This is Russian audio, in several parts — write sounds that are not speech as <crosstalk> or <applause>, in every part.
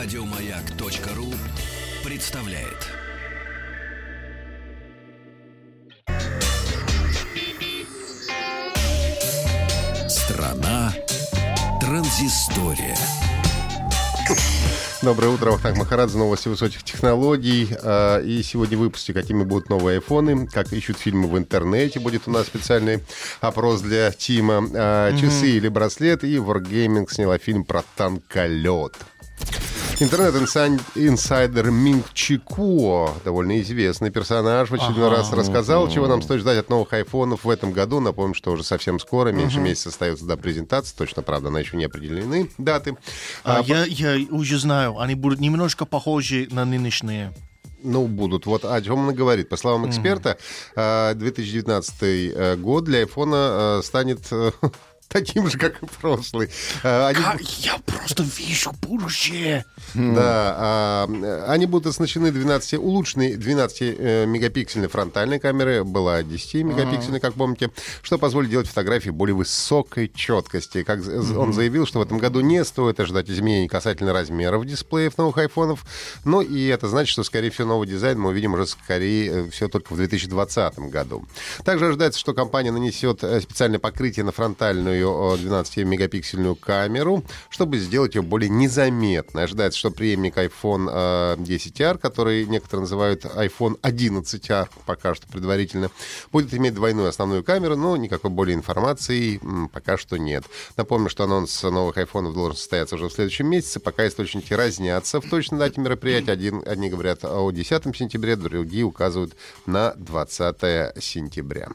Радиомаяк.ру представляет. Страна транзистория. Доброе утро, Вахтанг Махарадзе, новости высоких технологий. А, И сегодня в выпуске, какими будут новые айфоны, как ищут фильмы в интернете. Будет у нас специальный опрос для Тима. А, Часы или браслет. И Wargaming сняла фильм про танколет. Интернет-инсайдер Минг Чико, довольно известный персонаж, в очередной раз рассказал, чего нам стоит ждать от новых айфонов в этом году. Напомним, что уже совсем скоро, меньше месяца остается до презентации. Точно, правда, она еще не определены даты. А, А, я, я уже знаю, они будут немножко похожи на нынешние. Ну, будут. Вот о чем он и говорит. По словам эксперта, э, 2019 э, год для айфона э, станет э, <laughs> <laughs> таким же, как и прошлый. Э, Они Как я просто вижу будущее. Да, а, э, они будут оснащены 12, улучшенной 12-мегапиксельной фронтальной камерой, была 10-мегапиксельной, как помните, что позволит делать фотографии более высокой четкости. Как он заявил, что в этом году не стоит ожидать изменений касательно размеров дисплеев новых айфонов, но и это значит, что, скорее всего, новый дизайн мы увидим уже скорее все только в 2020 году. Также ожидается, что компания нанесет э, специальное покрытие на фронтальную э, 12-мегапиксельную камеру, чтобы сделать ее более незаметной. Ожидается, что преемник iPhone э, 10R, который некоторые называют iPhone 11R, пока что предварительно, будет иметь двойную основную камеру, но никакой более информации пока что нет. Напомню, что анонс новых айфонов должен состояться уже в следующем месяце. Пока источники разнятся в точной дате мероприятия. Один, одни говорят о 10 сентября, другие указывают на 20 сентября.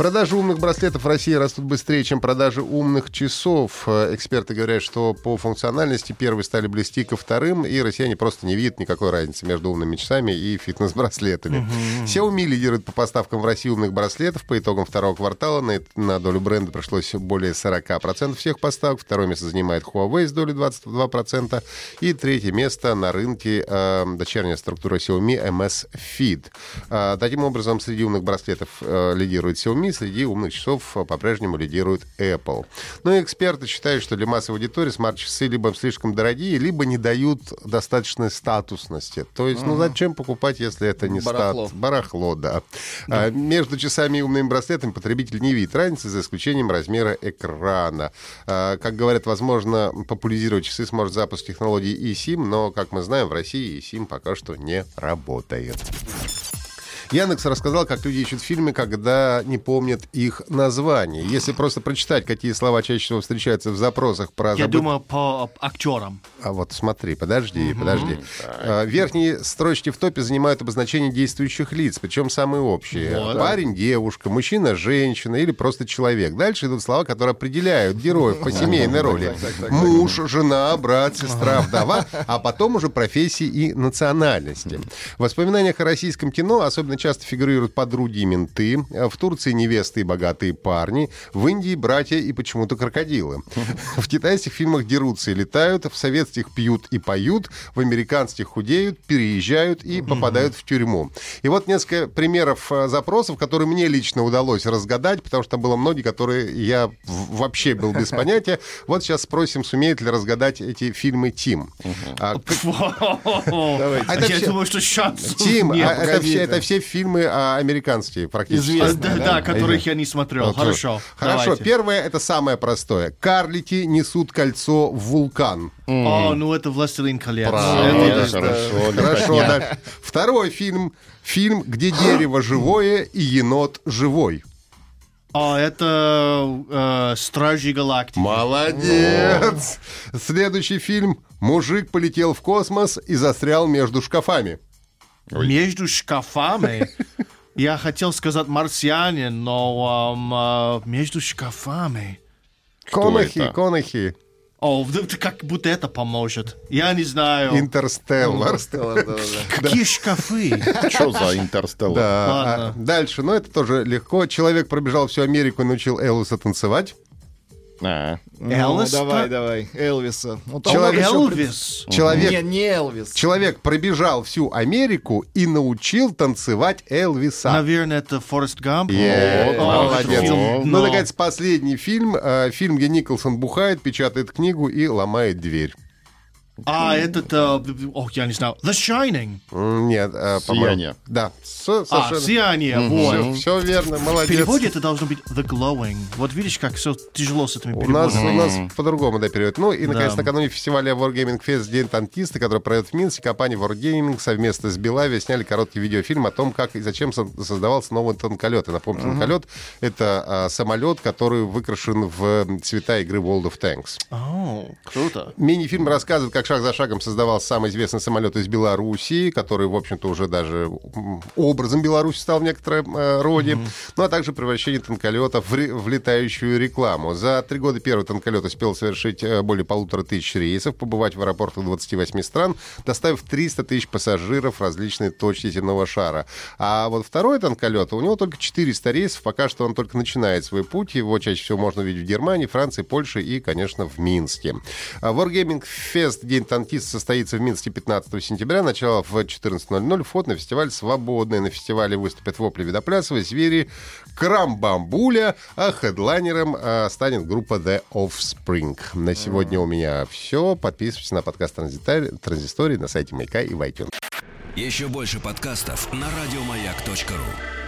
Продажи умных браслетов в России растут быстрее, чем продажи умных часов. Э, Эксперты говорят, что по функциональности первые стали близки ко вторым, и россияне просто не видят никакой разницы между умными часами и фитнес-браслетами. Xiaomi лидирует по поставкам в России умных браслетов. По итогам второго квартала на, на долю бренда пришлось более 40% всех поставок. Второе место занимает Huawei с долей 22%. И третье место на рынке э, дочерняя структура Xiaomi MS Feed. А, таким образом, среди умных браслетов э, лидирует Xiaomi, среди умных часов э, по-прежнему лидирует Apple. Но эксперты считают, что для массовой аудитории смарт-часы либо слишком дорогие, либо не дают достаточной статусности. То есть, ну зачем покупать, если это не Барахло. стат? Барахло, да. А, между часами и умными браслетами потребитель не видит разницы, за исключением размера экрана. А, как говорят, возможно, популяризировать часы сможет запуск технологии eSIM, но, как мы знаем, в России eSIM пока что не работает. Яндекс рассказал, как люди ищут фильмы, когда не помнят их названий. Если просто прочитать, какие слова чаще всего встречаются в запросах про Я забыт- думаю, по актерам. а вот смотри, подожди, подожди. А, Верхние строчки в топе занимают обозначение действующих лиц, причем самые общие. Вот. Парень, девушка, мужчина, женщина или просто человек. Дальше идут слова, которые определяют героев по <laughs> семейной роли. Муж, жена, брат, сестра, вдова, а потом уже профессии и национальности. В воспоминаниях о российском кино особенно часто фигурируют подруги и менты, в Турции невесты и богатые парни, в Индии братья и почему-то крокодилы. В китайских фильмах дерутся и летают, в советских пьют и поют, в американских худеют, переезжают и попадают в тюрьму. И вот несколько примеров э, запросов, которые мне лично удалось разгадать, потому что было многие, которые я вообще был без понятия. Вот сейчас спросим, сумеет ли разгадать эти фильмы Тим. А, как- А Я думаю, что шансов Тим, а, это все фильмы а, американские практически. А, Да, да, которых я не смотрел. Вот, Хорошо. Хорошо, давайте. первое это самое простое. Карлики несут кольцо в вулкан. О, ну это «Властелин колец». Правильно. Хорошо. Хорошо, дальше. Второй фильм. Фильм, где дерево живое и енот живой. О, это э, «Стражи Галактики». Молодец! Следующий фильм. Мужик полетел в космос и застрял между шкафами. Между шкафами. <laughs> Я хотел сказать «Марсианин», но э, между шкафами. Конахи, конахи. О, как будто это поможет. Я не знаю. Интерстеллар. <laughs> Какие шкафы? <laughs> Что за интерстеллар? Да. Ладно. а дальше, ну это тоже легко. Человек пробежал всю Америку и научил Элвиса танцевать. А, Элвис? Ну, давай, давай, Элвиса. Ну, там Человек- Элвис. Человек, Не, не Элвис. человек пробежал всю Америку и научил танцевать Элвиса. Наверное, это Форест Гамп. Е, О, молодец. фильм, Ну, но- наконец, последний фильм. э, Фильм, где Николсон бухает, печатает книгу и ломает дверь. А, этот, э, ох, я не знаю, The Shining. Нет, э, Сияние. Да, А. Сияние, вот. Все, верно, В молодец. переводе это должно быть The Glowing. Вот видишь, как все тяжело с этими У нас, переводами. у нас по-другому, да, перевод. Ну и, наконец, накануне фестиваля Wargaming Fest День танкиста, который пройдет в Минске, компания Wargaming совместно с Белави сняли короткий видеофильм о том, как и зачем со- создавался новый танколет. И напомню, танколет — это а, самолет, который выкрашен в цвета игры World of Tanks. О, круто. Мини-фильм рассказывает, как шаг за шагом создавался самый известный самолет из Белоруссии, который, в общем-то, уже даже образом Беларуси стал в некотором э, роде. Ну, а также превращение танколетов в, в летающую рекламу. За три года первый танколет успел совершить э, более полутора тысяч рейсов, побывать в аэропортах 28 стран, доставив 300 тысяч пассажиров в различные точки земного шара. А вот второй танколет, у него только 400 рейсов, пока что он только начинает свой путь. Его чаще всего можно увидеть в Германии, Франции, Польше и, конечно, в Минске. А Wargaming Fest День танкиста состоится в Минске 15 сентября. Начало в 14.00. Вход на фестиваль свободный. На фестивале выступят вопли Видоплясова, Звери, Крамбамбуля, а хедлайнером а, станет группа The Offspring. На сегодня у меня все. Подписывайтесь на подкаст Транзистории на сайте Маяка и в iTunes. Еще больше подкастов на радиомаяк.ру.